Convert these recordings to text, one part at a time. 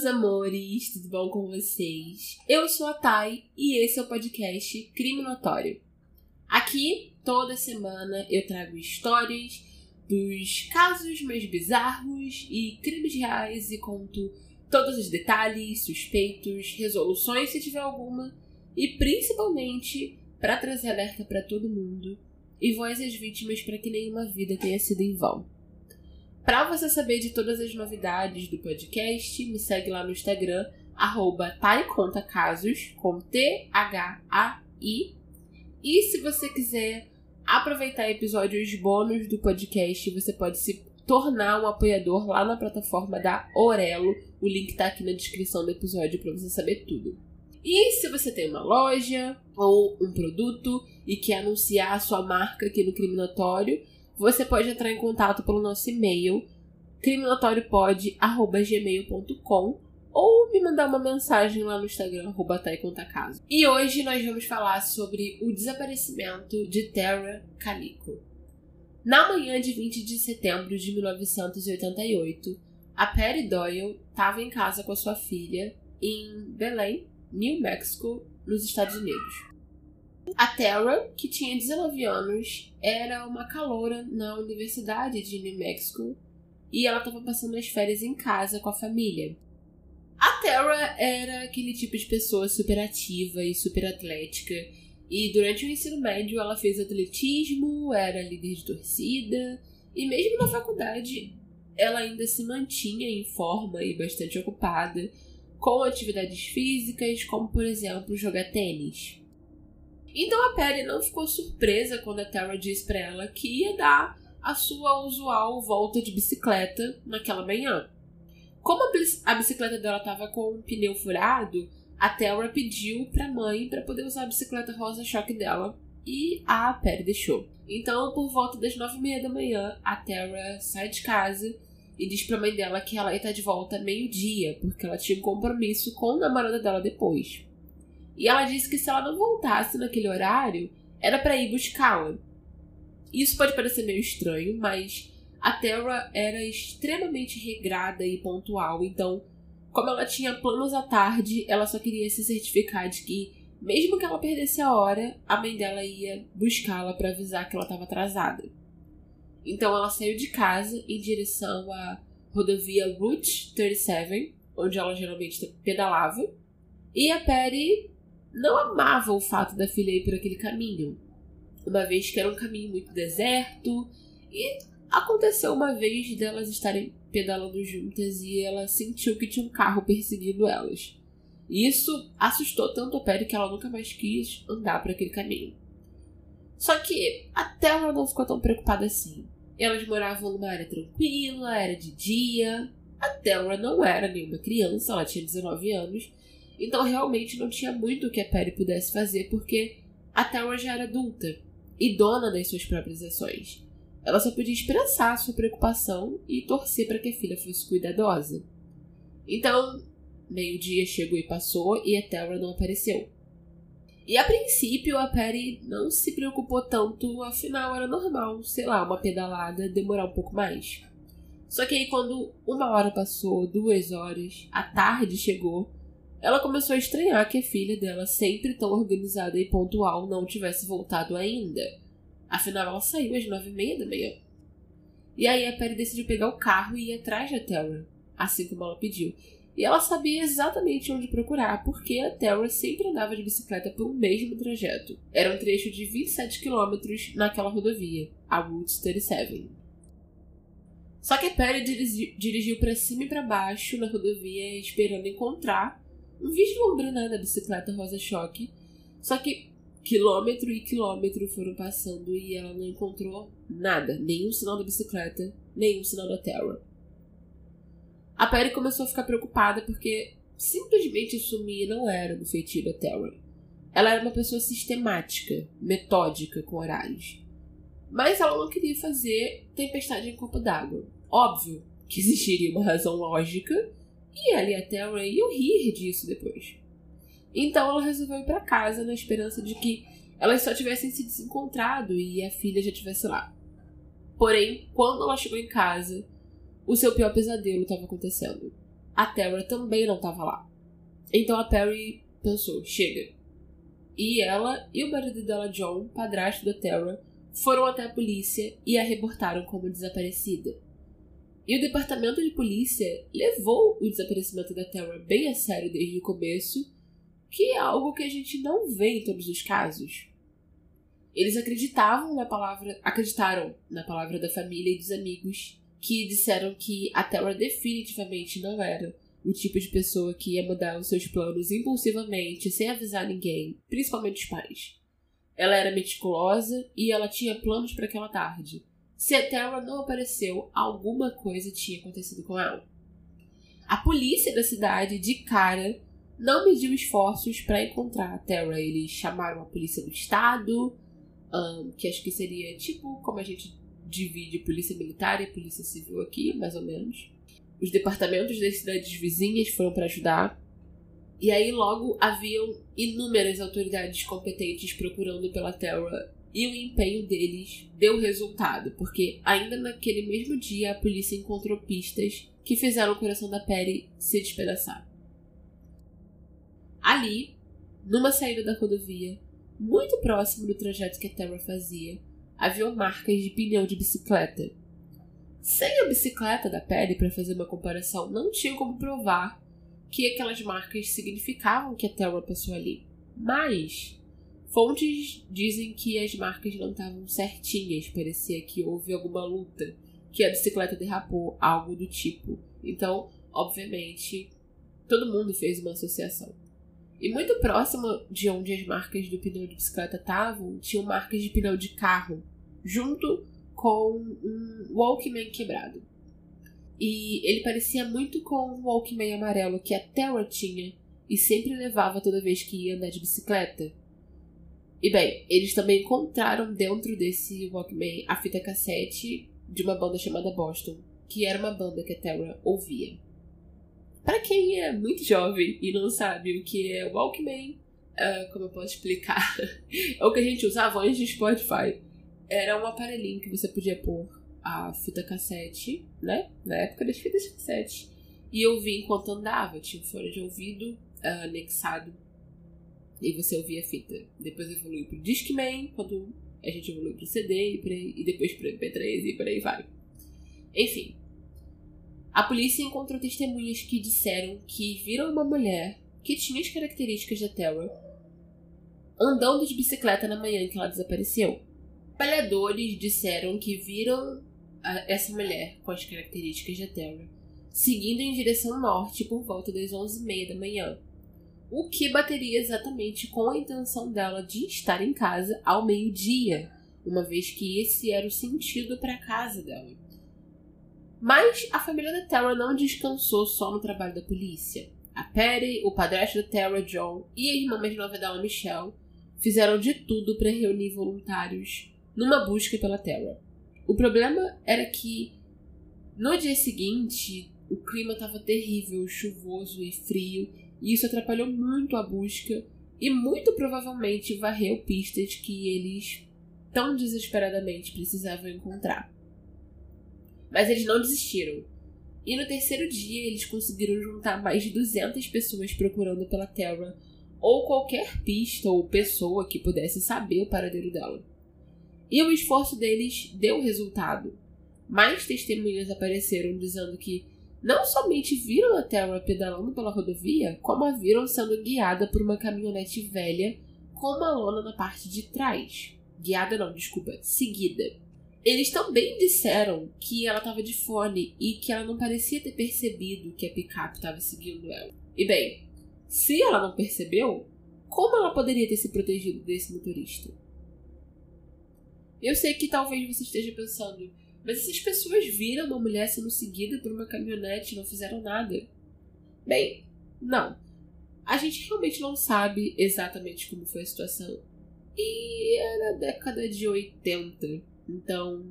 Meus amores, tudo bom com vocês? Eu sou a Thay e esse é o podcast Crime Notório. Aqui, toda semana, eu trago histórias dos casos mais bizarros e crimes reais e conto todos os detalhes, suspeitos, resoluções se tiver alguma e principalmente para trazer alerta para todo mundo e voz às vítimas para que nenhuma vida tenha sido em vão. Para você saber de todas as novidades do podcast, me segue lá no Instagram, arroba taicontacasos, com T-H-A-I. E se você quiser aproveitar episódios bônus do podcast, você pode se tornar um apoiador lá na plataforma da Orelo. O link tá aqui na descrição do episódio para você saber tudo. E se você tem uma loja ou um produto e quer anunciar a sua marca aqui no Crime Notório, você pode entrar em contato pelo nosso e-mail criminotóriopod.gmail.com ou me mandar uma mensagem lá no Instagram, arroba E hoje nós vamos falar sobre o desaparecimento de Tara Calico. Na manhã de 20 de setembro de 1988, a Perry Doyle estava em casa com a sua filha em Belém, New Mexico, nos Estados Unidos. A Tara, que tinha 19 anos, era uma caloura na Universidade de New Mexico e ela estava passando as férias em casa com a família. A Tara era aquele tipo de pessoa super ativa e super atlética, e durante o ensino médio ela fez atletismo, era líder de torcida, e mesmo na faculdade ela ainda se mantinha em forma e bastante ocupada com atividades físicas, como por exemplo jogar tênis. Então a Perry não ficou surpresa quando a Tara disse para ela que ia dar a sua usual volta de bicicleta naquela manhã. Como a bicicleta dela estava com um pneu furado, a Tara pediu para a mãe para poder usar a bicicleta rosa choque dela e a Perry deixou. Então, por volta das nove e meia da manhã, a Tara sai de casa e diz para a mãe dela que ela ia estar de volta meio-dia, porque ela tinha um compromisso com o namorado dela depois. E ela disse que se ela não voltasse naquele horário, era para ir buscá-la. Isso pode parecer meio estranho, mas a Terra era extremamente regrada e pontual, então, como ela tinha planos à tarde, ela só queria se certificar de que, mesmo que ela perdesse a hora, a mãe dela ia buscá-la para avisar que ela estava atrasada. Então ela saiu de casa em direção à rodovia Route 37, onde ela geralmente pedalava, e a Perry não amava o fato da filha ir por aquele caminho, uma vez que era um caminho muito deserto e aconteceu uma vez delas estarem pedalando juntas e ela sentiu que tinha um carro perseguindo elas. Isso assustou tanto a Perry que ela nunca mais quis andar por aquele caminho. Só que até ela não ficou tão preocupada assim. Elas moravam numa área tranquila, era de dia. A Terra não era nenhuma criança, ela tinha 19 anos então realmente não tinha muito que a Perry pudesse fazer porque a Tara já era adulta e dona das suas próprias ações. Ela só podia expressar sua preocupação e torcer para que a filha fosse cuidadosa. Então, meio-dia chegou e passou e a Tara não apareceu. E a princípio a Perry não se preocupou tanto, afinal era normal, sei lá, uma pedalada demorar um pouco mais. Só que aí quando uma hora passou, duas horas, a tarde chegou, ela começou a estranhar que a filha dela, sempre tão organizada e pontual, não tivesse voltado ainda. Afinal, ela saiu às nove e meia da manhã. E aí a Perry decidiu pegar o carro e ir atrás da Terra, assim como ela pediu. E ela sabia exatamente onde procurar, porque a Terra sempre andava de bicicleta pelo mesmo trajeto. Era um trecho de 27 quilômetros naquela rodovia, a Route 37. Só que a Perry dirigiu para cima e para baixo na rodovia, esperando encontrar vislumbre né, da bicicleta rosa-choque. Só que quilômetro e quilômetro foram passando e ela não encontrou nada. Nenhum sinal da bicicleta, nenhum sinal da Terra. A Perry começou a ficar preocupada porque simplesmente sumir não era do feitio da Terra. ela era uma pessoa sistemática, metódica com horários. Mas ela não queria fazer tempestade em copo d'água. Óbvio que existiria uma razão lógica e ela e a Terra iam rir disso depois. Então ela resolveu ir para casa na esperança de que elas só tivessem se desencontrado e a filha já estivesse lá. Porém, quando ela chegou em casa, o seu pior pesadelo estava acontecendo. A Terra também não estava lá. Então a Perry pensou: chega. E ela e o marido dela, John, padrasto da Terra, foram até a polícia e a reportaram como desaparecida. E o departamento de polícia levou o desaparecimento da Terra bem a sério desde o começo, que é algo que a gente não vê em todos os casos. Eles acreditavam na palavra, acreditaram na palavra da família e dos amigos que disseram que a Terra definitivamente não era o tipo de pessoa que ia mudar os seus planos impulsivamente, sem avisar ninguém, principalmente os pais. Ela era meticulosa e ela tinha planos para aquela tarde. Se a Terra não apareceu, alguma coisa tinha acontecido com ela. A polícia da cidade, de cara, não mediu esforços para encontrar a Terra. Eles chamaram a polícia do estado, um, que acho que seria tipo como a gente divide polícia militar e polícia civil aqui, mais ou menos. Os departamentos das cidades vizinhas foram para ajudar. E aí logo haviam inúmeras autoridades competentes procurando pela Terra e o empenho deles deu resultado, porque ainda naquele mesmo dia a polícia encontrou pistas que fizeram o coração da Perry se despedaçar. Ali, numa saída da rodovia, muito próximo do trajeto que a Terra fazia, havia marcas de pneu de bicicleta. Sem a bicicleta da Perry para fazer uma comparação, não tinha como provar que aquelas marcas significavam que a Terra passou ali. Mas fontes dizem que as marcas não estavam certinhas, parecia que houve alguma luta, que a bicicleta derrapou, algo do tipo. Então, obviamente, todo mundo fez uma associação. E muito próximo de onde as marcas do pneu de bicicleta estavam, tinham marcas de pneu de carro, junto com um Walkman quebrado. E ele parecia muito com o Walkman amarelo que a Terra tinha e sempre levava toda vez que ia andar de bicicleta. E bem, eles também encontraram dentro desse Walkman a fita cassete de uma banda chamada Boston, que era uma banda que a Terra ouvia. Para quem é muito jovem e não sabe o que é Walkman, uh, como eu posso explicar? é o que a gente usava antes de Spotify. Era um aparelhinho que você podia pôr a fita cassete, né? Na época das fitas cassete. E eu vi enquanto andava. Tinha fone de ouvido uh, anexado. E você ouvia a fita. Depois evoluiu pro Discman, quando a gente evoluiu pro CD e, e depois pro MP3 e por aí vai. Enfim, a polícia encontrou testemunhas que disseram que viram uma mulher que tinha as características da Terra andando de bicicleta na manhã em que ela desapareceu. Palhadores disseram que viram essa mulher com as características da Terra seguindo em direção norte por volta das 11h30 da manhã, o que bateria exatamente com a intenção dela de estar em casa ao meio-dia, uma vez que esse era o sentido para a casa dela. Mas a família da Terra não descansou só no trabalho da polícia. A Patty, o padrasto da Terra, John, e a irmã mais nova dela, Michelle, fizeram de tudo para reunir voluntários numa busca pela Terra. O problema era que no dia seguinte o clima estava terrível, chuvoso e frio, e isso atrapalhou muito a busca e muito provavelmente varreu pistas que eles tão desesperadamente precisavam encontrar. Mas eles não desistiram. E no terceiro dia eles conseguiram juntar mais de 200 pessoas procurando pela Terra ou qualquer pista ou pessoa que pudesse saber o paradeiro dela. E o esforço deles deu resultado. Mais testemunhas apareceram dizendo que não somente viram a Terra pedalando pela rodovia, como a viram sendo guiada por uma caminhonete velha com uma lona na parte de trás. Guiada não, desculpa, seguida. Eles também disseram que ela estava de fone e que ela não parecia ter percebido que a picape estava seguindo ela. E bem, se ela não percebeu, como ela poderia ter se protegido desse motorista? Eu sei que talvez você esteja pensando, mas essas pessoas viram uma mulher sendo seguida por uma caminhonete e não fizeram nada. Bem, não. A gente realmente não sabe exatamente como foi a situação. E era década de 80, então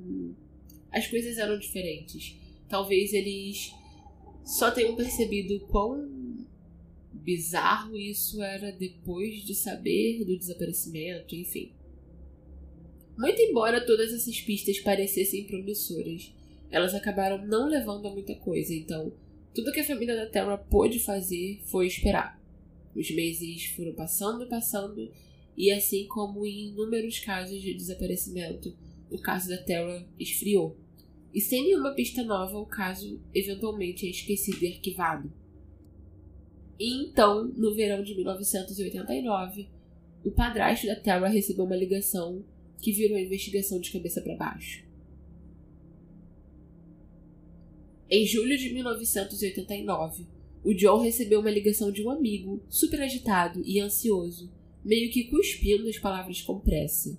as coisas eram diferentes. Talvez eles só tenham percebido quão bizarro isso era depois de saber do desaparecimento, enfim. Muito embora todas essas pistas parecessem promissoras, elas acabaram não levando a muita coisa, então tudo que a família da Terra pôde fazer foi esperar. Os meses foram passando e passando, e assim como em inúmeros casos de desaparecimento, o caso da Terra esfriou. E sem nenhuma pista nova, o caso eventualmente é esquecido e arquivado. E então, no verão de 1989, o padrasto da Terra recebeu uma ligação que virou a investigação de cabeça para baixo. Em julho de 1989, o John recebeu uma ligação de um amigo, super agitado e ansioso, meio que cuspindo as palavras com pressa.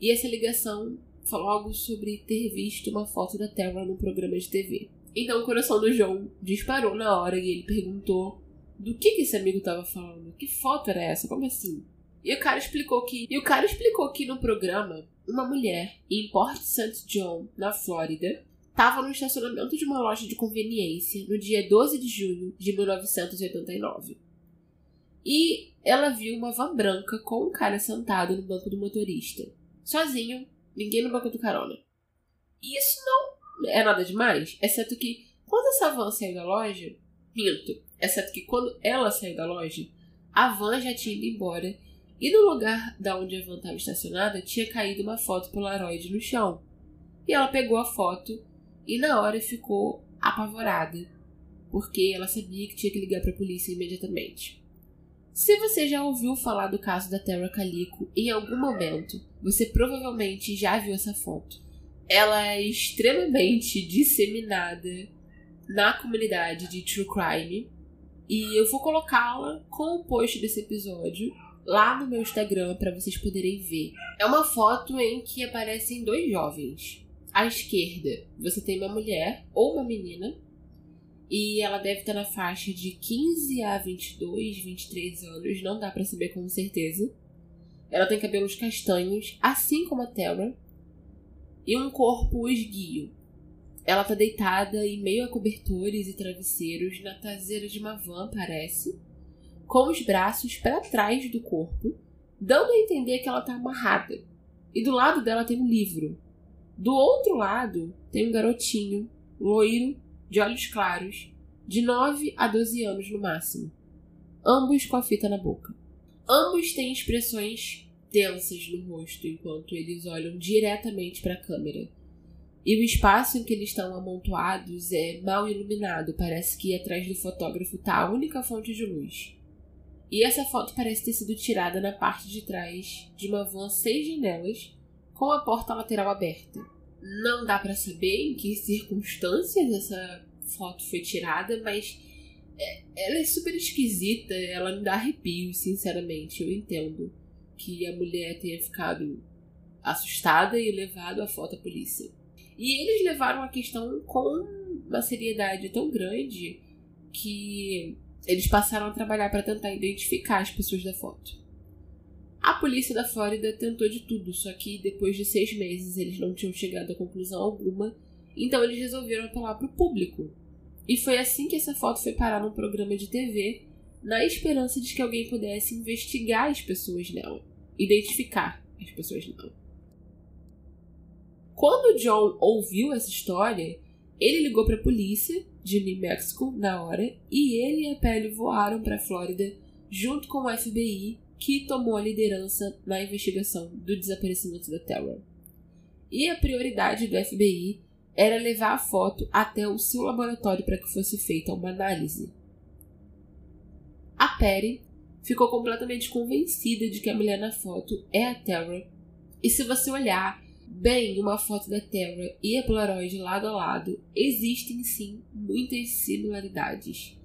E essa ligação falou algo sobre ter visto uma foto da Terra num programa de TV. Então o coração do John disparou na hora e ele perguntou do que, que esse amigo estava falando. Que foto era essa? Como assim? E o cara explicou que. E o cara explicou que no programa, uma mulher em Port St. John, na Flórida, estava no estacionamento de uma loja de conveniência no dia 12 de junho de 1989. E ela viu uma van branca com um cara sentado no banco do motorista. Sozinho, ninguém no banco do carona. E isso não é nada demais, exceto que quando essa van saiu da loja, minto, exceto que quando ela saiu da loja, a van já tinha ido embora e no lugar da onde a van estava estacionada tinha caído uma foto Polaroid no chão. E ela pegou a foto e na hora ficou apavorada, porque ela sabia que tinha que ligar para a polícia imediatamente. Se você já ouviu falar do caso da Terra Calico em algum momento, você provavelmente já viu essa foto. Ela é extremamente disseminada na comunidade de True Crime e eu vou colocá-la com o post desse episódio lá no meu Instagram para vocês poderem ver. É uma foto em que aparecem dois jovens. À esquerda, você tem uma mulher ou uma menina e ela deve estar na faixa de 15 a 22, 23 anos, não dá para saber com certeza. Ela tem cabelos castanhos, assim como a Terra, e um corpo esguio. Ela tá deitada em meio a cobertores e travesseiros na traseira de uma van, parece, com os braços para trás do corpo, dando a entender que ela tá amarrada. E do lado dela tem um livro. Do outro lado tem um garotinho, loiro, de olhos claros, de 9 a 12 anos no máximo, ambos com a fita na boca. Ambos têm expressões tensas no rosto enquanto eles olham diretamente para a câmera. E o espaço em que eles estão amontoados é mal iluminado, parece que atrás do fotógrafo está a única fonte de luz. E essa foto parece ter sido tirada na parte de trás de uma van seis janelas com a porta lateral aberta. Não dá para saber em que circunstâncias essa foto foi tirada, mas é, ela é super esquisita, ela me dá arrepios, sinceramente. Eu entendo que a mulher tenha ficado assustada e levado a foto à polícia. E eles levaram a questão com uma seriedade tão grande que eles passaram a trabalhar para tentar identificar as pessoas da foto. A polícia da Flórida tentou de tudo, só que depois de seis meses eles não tinham chegado a conclusão alguma, então eles resolveram apelar para o público. E foi assim que essa foto foi parar num programa de TV, na esperança de que alguém pudesse investigar as pessoas nela, identificar as pessoas nela. Quando John ouviu essa história, ele ligou para a polícia de New Mexico na hora e ele e a Pele voaram para a Flórida junto com o FBI que tomou a liderança na investigação do desaparecimento da Terra. E a prioridade do FBI era levar a foto até o seu laboratório para que fosse feita uma análise. A Perry ficou completamente convencida de que a mulher na foto é a Terra, e se você olhar bem uma foto da Terra e a Polaroid lado a lado, existem sim muitas similaridades.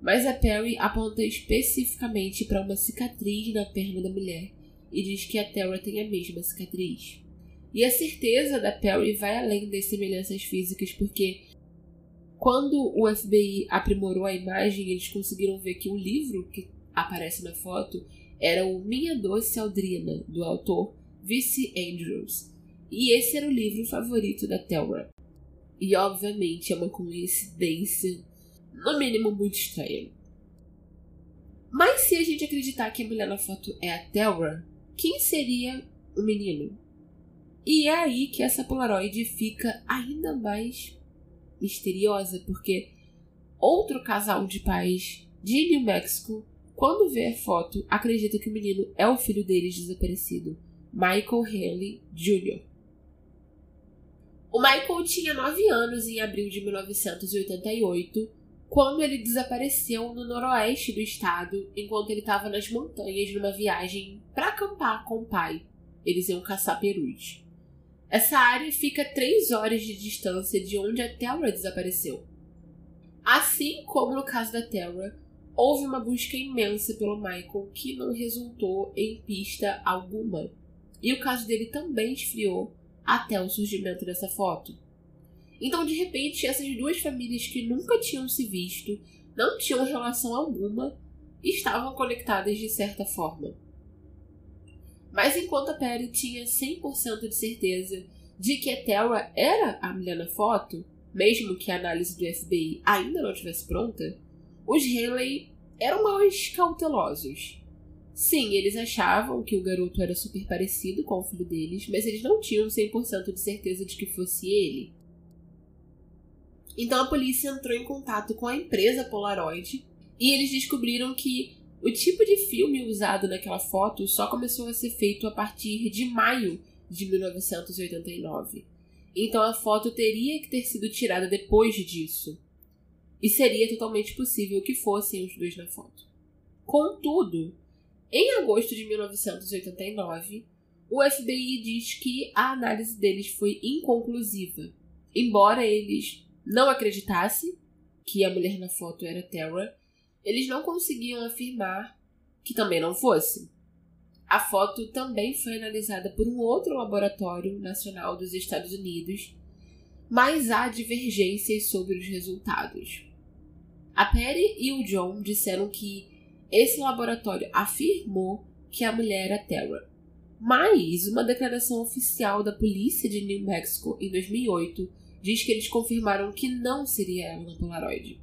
Mas a Perry aponta especificamente para uma cicatriz na perna da mulher e diz que a Terra tem a mesma cicatriz. E a certeza da Perry vai além das semelhanças físicas, porque quando o FBI aprimorou a imagem, eles conseguiram ver que o livro que aparece na foto era o Minha Doce Aldrina, do autor Vice Andrews. E esse era o livro favorito da Telra. E obviamente é uma coincidência, no mínimo muito estranha. Mas se a gente acreditar que a mulher na foto é a Telra, quem seria o menino? E é aí que essa Polaroid fica ainda mais misteriosa, porque outro casal de pais de New Mexico, quando vê a foto, acredita que o menino é o filho deles desaparecido, Michael Haley Jr. O Michael tinha 9 anos em abril de 1988, quando ele desapareceu no noroeste do estado enquanto ele estava nas montanhas numa viagem para acampar com o pai. Eles iam caçar perus. Essa área fica a 3 horas de distância de onde a Terra desapareceu. Assim como no caso da Terra, houve uma busca imensa pelo Michael que não resultou em pista alguma. E o caso dele também esfriou até o surgimento dessa foto. Então, de repente, essas duas famílias que nunca tinham se visto, não tinham relação alguma, estavam conectadas de certa forma. Mas enquanto a Perry tinha 100% de certeza de que a Terra era a mulher na foto, mesmo que a análise do FBI ainda não estivesse pronta, os Haley eram mais cautelosos. Sim, eles achavam que o garoto era super parecido com o filho deles, mas eles não tinham 100% de certeza de que fosse ele. Então a polícia entrou em contato com a empresa Polaroid e eles descobriram que o tipo de filme usado naquela foto só começou a ser feito a partir de maio de 1989. Então a foto teria que ter sido tirada depois disso. E seria totalmente possível que fossem os dois na foto. Contudo, em agosto de 1989, o FBI diz que a análise deles foi inconclusiva, embora eles não acreditassem que a mulher na foto era Terra, eles não conseguiam afirmar que também não fosse. A foto também foi analisada por um outro laboratório nacional dos Estados Unidos, mas há divergências sobre os resultados. A Perry e o John disseram que esse laboratório afirmou que a mulher era Terra. Mas uma declaração oficial da polícia de New Mexico em 2008 diz que eles confirmaram que não seria ela na Polaroid.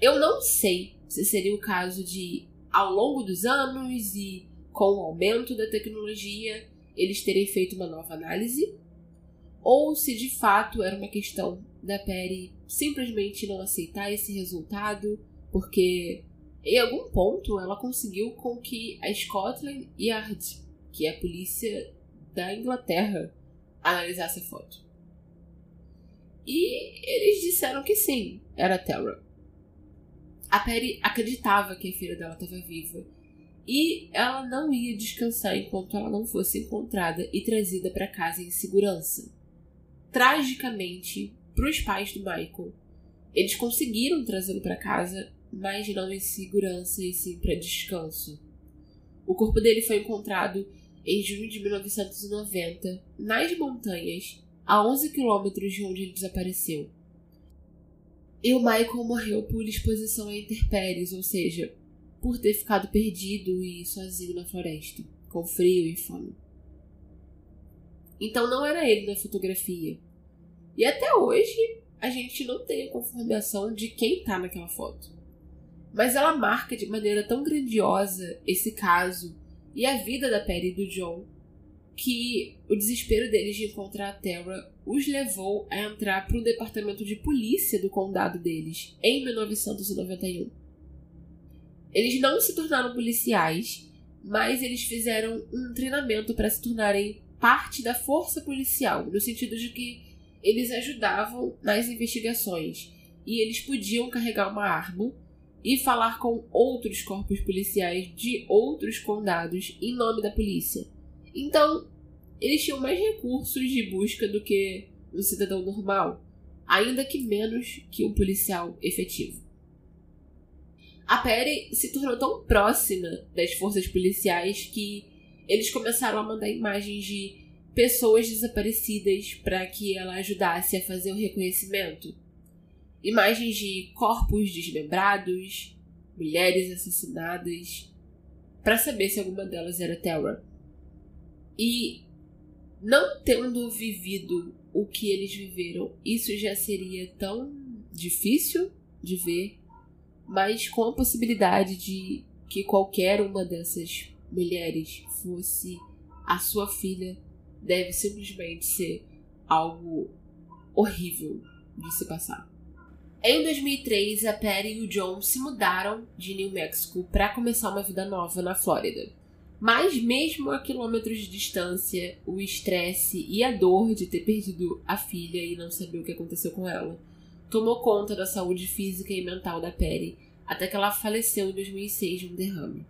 Eu não sei se seria o caso de, ao longo dos anos e com o aumento da tecnologia, eles terem feito uma nova análise, ou se de fato era uma questão da Perry simplesmente não aceitar esse resultado, porque em algum ponto, ela conseguiu com que a Scotland Yard, que é a polícia da Inglaterra, analisasse a foto. E eles disseram que sim, era Terra. A Perry acreditava que a filha dela estava viva e ela não ia descansar enquanto ela não fosse encontrada e trazida para casa em segurança. Tragicamente, para os pais do Michael, eles conseguiram trazê-lo para casa mas não em segurança e sim para descanso. O corpo dele foi encontrado em junho de 1990, nas montanhas, a 11 quilômetros de onde ele desapareceu. E o Michael morreu por exposição a intempéries, ou seja, por ter ficado perdido e sozinho na floresta, com frio e fome. Então não era ele na fotografia. E até hoje a gente não tem a confirmação de quem está naquela foto. Mas ela marca de maneira tão grandiosa esse caso e a vida da Perry e do John que o desespero deles de encontrar a Terra os levou a entrar para o departamento de polícia do condado deles em 1991. Eles não se tornaram policiais, mas eles fizeram um treinamento para se tornarem parte da força policial, no sentido de que eles ajudavam nas investigações e eles podiam carregar uma arma e falar com outros corpos policiais de outros condados em nome da polícia. Então, eles tinham mais recursos de busca do que um cidadão normal, ainda que menos que um policial efetivo. A Perry se tornou tão próxima das forças policiais que eles começaram a mandar imagens de pessoas desaparecidas para que ela ajudasse a fazer o reconhecimento imagens de corpos desmembrados, mulheres assassinadas para saber se alguma delas era Terra. E não tendo vivido o que eles viveram, isso já seria tão difícil de ver, mas com a possibilidade de que qualquer uma dessas mulheres fosse a sua filha, deve simplesmente ser algo horrível de se passar. Em 2003, a Patty e o John se mudaram de New Mexico para começar uma vida nova na Flórida. Mas, mesmo a quilômetros de distância, o estresse e a dor de ter perdido a filha e não saber o que aconteceu com ela tomou conta da saúde física e mental da Perry até que ela faleceu em 2006 de um derrame.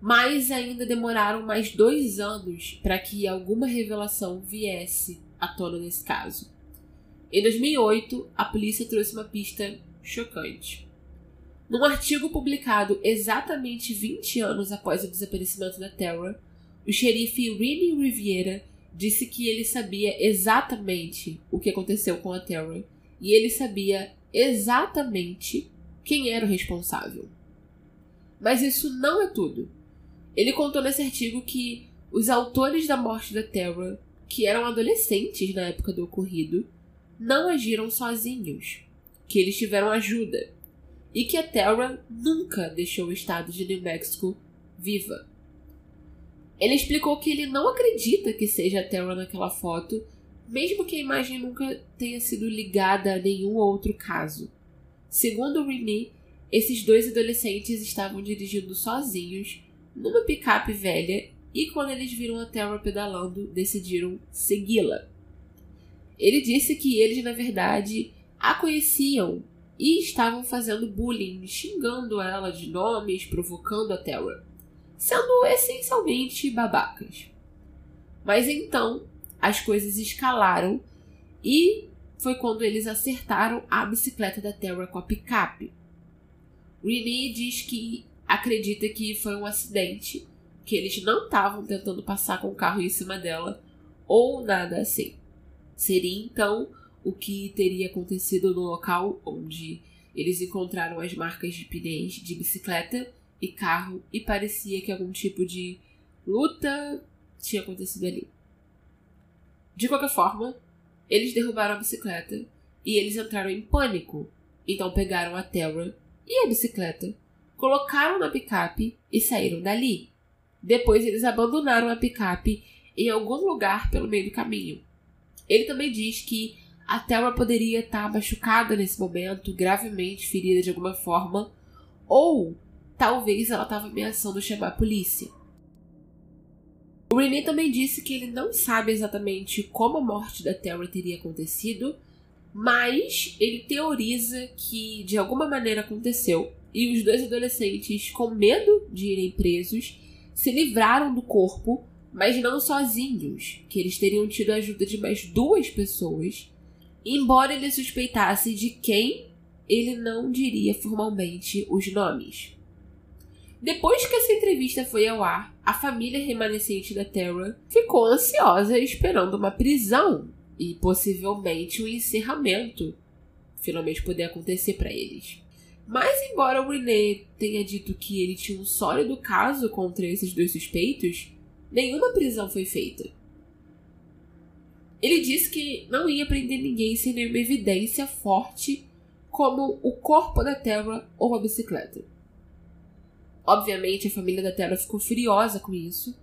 Mas ainda demoraram mais dois anos para que alguma revelação viesse à tona nesse caso. Em 2008, a polícia trouxe uma pista chocante. Num artigo publicado exatamente 20 anos após o desaparecimento da Terra, o xerife Rini Riviera disse que ele sabia exatamente o que aconteceu com a Terra e ele sabia exatamente quem era o responsável. Mas isso não é tudo. Ele contou nesse artigo que os autores da morte da Terra, que eram adolescentes na época do ocorrido, não agiram sozinhos, que eles tiveram ajuda e que a Terra nunca deixou o estado de New Mexico viva. Ele explicou que ele não acredita que seja a Terra naquela foto, mesmo que a imagem nunca tenha sido ligada a nenhum outro caso. Segundo Renee, esses dois adolescentes estavam dirigindo sozinhos numa picape velha e quando eles viram a Terra pedalando, decidiram segui-la. Ele disse que eles, na verdade, a conheciam e estavam fazendo bullying, xingando ela de nomes, provocando a Terra, sendo essencialmente babacas. Mas então as coisas escalaram e foi quando eles acertaram a bicicleta da Terra com a picape. Renee diz que acredita que foi um acidente, que eles não estavam tentando passar com o carro em cima dela ou nada assim. Seria então o que teria acontecido no local onde eles encontraram as marcas de pneus de bicicleta e carro e parecia que algum tipo de luta tinha acontecido ali. De qualquer forma, eles derrubaram a bicicleta e eles entraram em pânico. Então pegaram a Terra e a bicicleta, colocaram na picape e saíram dali. Depois eles abandonaram a picape em algum lugar pelo meio do caminho. Ele também diz que a Thelma poderia estar machucada nesse momento, gravemente ferida de alguma forma, ou talvez ela estava ameaçando chamar a polícia. O Renee também disse que ele não sabe exatamente como a morte da Terra teria acontecido, mas ele teoriza que de alguma maneira aconteceu e os dois adolescentes, com medo de irem presos, se livraram do corpo, mas não sozinhos, que eles teriam tido a ajuda de mais duas pessoas Embora ele suspeitasse de quem, ele não diria formalmente os nomes. Depois que essa entrevista foi ao ar, a família remanescente da Terra ficou ansiosa esperando uma prisão e possivelmente um encerramento finalmente poder acontecer para eles. Mas embora o René tenha dito que ele tinha um sólido caso contra esses dois suspeitos, nenhuma prisão foi feita. Ele disse que não ia prender ninguém sem nenhuma evidência forte, como o corpo da Terra ou a bicicleta. Obviamente, a família da Terra ficou furiosa com isso,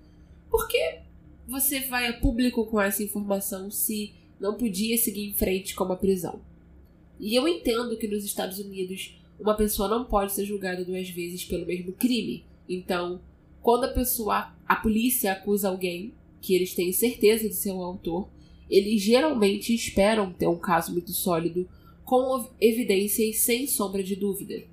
porque você vai a público com essa informação se não podia seguir em frente com uma prisão? E eu entendo que nos Estados Unidos uma pessoa não pode ser julgada duas vezes pelo mesmo crime. Então, quando a pessoa, a polícia acusa alguém que eles têm certeza de ser o autor, eles geralmente esperam ter um caso muito sólido, com evidências sem sombra de dúvida.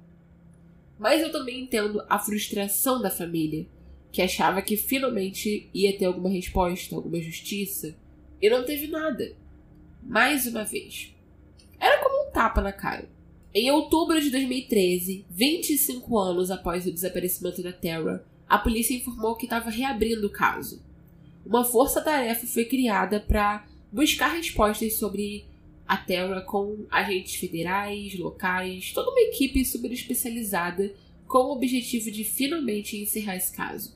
Mas eu também entendo a frustração da família, que achava que finalmente ia ter alguma resposta, alguma justiça, e não teve nada. Mais uma vez. Era como um tapa na cara. Em outubro de 2013, 25 anos após o desaparecimento da Terra, a polícia informou que estava reabrindo o caso. Uma força-tarefa foi criada para buscar respostas sobre a Terra com agentes federais, locais, toda uma equipe super especializada com o objetivo de finalmente encerrar esse caso.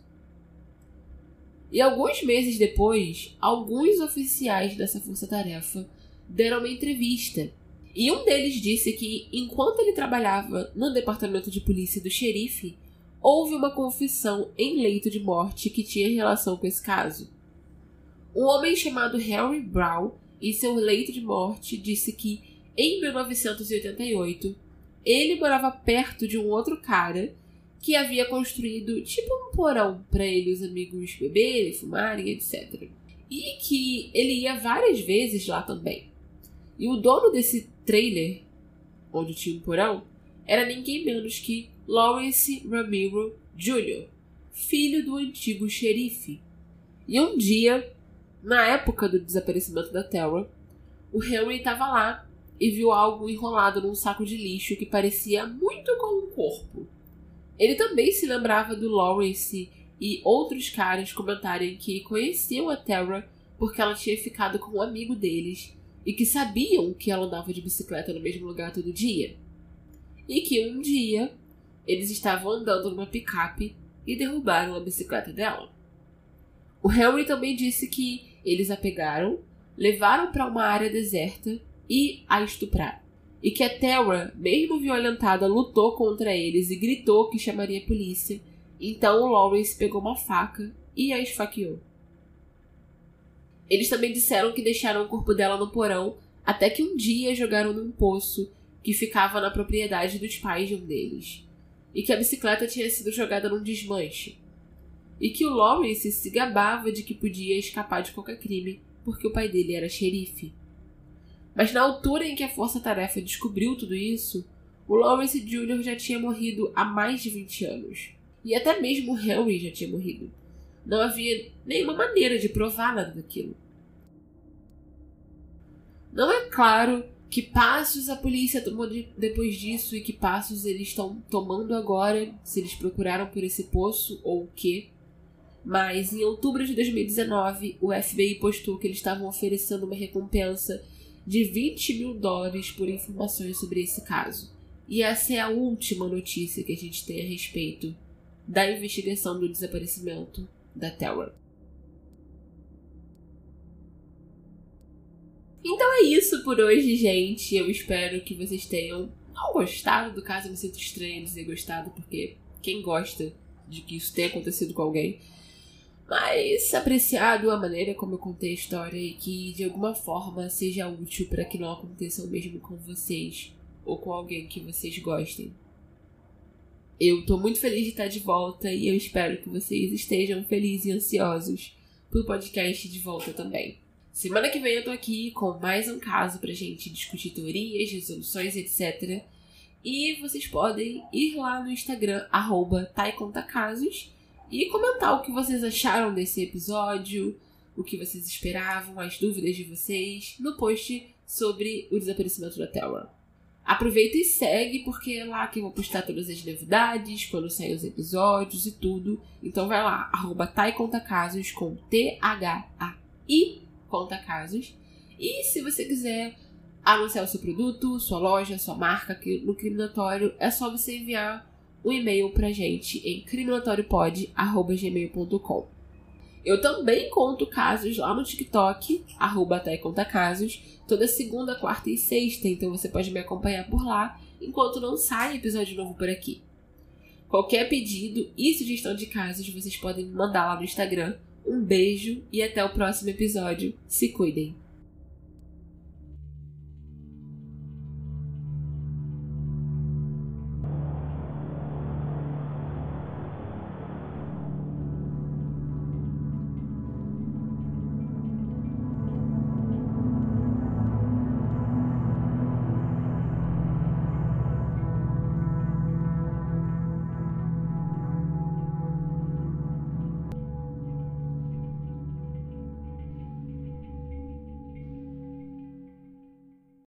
E alguns meses depois, alguns oficiais dessa força-tarefa deram uma entrevista. E um deles disse que, enquanto ele trabalhava no departamento de polícia do xerife, houve uma confissão em leito de morte que tinha relação com esse caso. Um homem chamado Harry Brown, em seu leito de morte, disse que, em 1988, ele morava perto de um outro cara que havia construído tipo um porão para ele e os amigos beberem, fumarem, etc. E que ele ia várias vezes lá também. E o dono desse trailer, onde tinha um porão, era ninguém menos que Lawrence Ramiro Jr., filho do antigo xerife. E um dia, na época do desaparecimento da Terra, o Henry estava lá e viu algo enrolado num saco de lixo que parecia muito com um corpo. Ele também se lembrava do Lawrence e outros caras comentarem que conheciam a Terra porque ela tinha ficado com um amigo deles e que sabiam que ela andava de bicicleta no mesmo lugar todo dia. E que um dia eles estavam andando numa picape e derrubaram a bicicleta dela. O Henry também disse que eles a pegaram, levaram para uma área deserta e a estupraram. E que a Terra, mesmo violentada, lutou contra eles e gritou que chamaria a polícia. Então o Lawrence pegou uma faca e a esfaqueou. Eles também disseram que deixaram o corpo dela no porão até que um dia jogaram num poço que ficava na propriedade dos pais de um deles. E que a bicicleta tinha sido jogada num desmanche. E que o Lawrence se gabava de que podia escapar de qualquer crime porque o pai dele era xerife. Mas na altura em que a Força Tarefa descobriu tudo isso, o Lawrence Jr. já tinha morrido há mais de 20 anos. E até mesmo o Henry já tinha morrido. Não havia nenhuma maneira de provar nada daquilo. Não é claro que passos a polícia tomou de, depois disso e que passos eles estão tomando agora, se eles procuraram por esse poço ou o quê. Mas em outubro de 2019, o FBI postou que eles estavam oferecendo uma recompensa de 20 mil dólares por informações sobre esse caso. E essa é a última notícia que a gente tem a respeito da investigação do desaparecimento da Terra. Então é isso por hoje, gente. Eu espero que vocês tenham gostado do caso. Eu sinto estranho dizer gostado, porque quem gosta de que isso tenha acontecido com alguém mas apreciado a maneira como eu contei a história e que de alguma forma seja útil para que não aconteça o mesmo com vocês ou com alguém que vocês gostem. Eu tô muito feliz de estar de volta e eu espero que vocês estejam felizes e ansiosos pro podcast de volta também. Semana que vem eu tô aqui com mais um caso pra gente discutir teorias, resoluções, etc. E vocês podem ir lá no Instagram, arroba taicontacasos, e comentar o que vocês acharam desse episódio, o que vocês esperavam, as dúvidas de vocês no post sobre o desaparecimento da Terra. Aproveita e segue, porque é lá que eu vou postar todas as novidades, quando saem os episódios e tudo. Então vai lá, arroba Casos com T-H-A-I Conta Casos. E se você quiser anunciar o seu produto, sua loja, sua marca aqui no Criminatório, é só você enviar um e-mail pra gente em criminatoriopod.gmail.com. Eu também conto casos lá no TikTok, arroba até conta casos, toda segunda, quarta e sexta, então você pode me acompanhar por lá enquanto não sai episódio novo por aqui. Qualquer pedido e sugestão de casos vocês podem mandar lá no Instagram. Um beijo e até o próximo episódio. Se cuidem!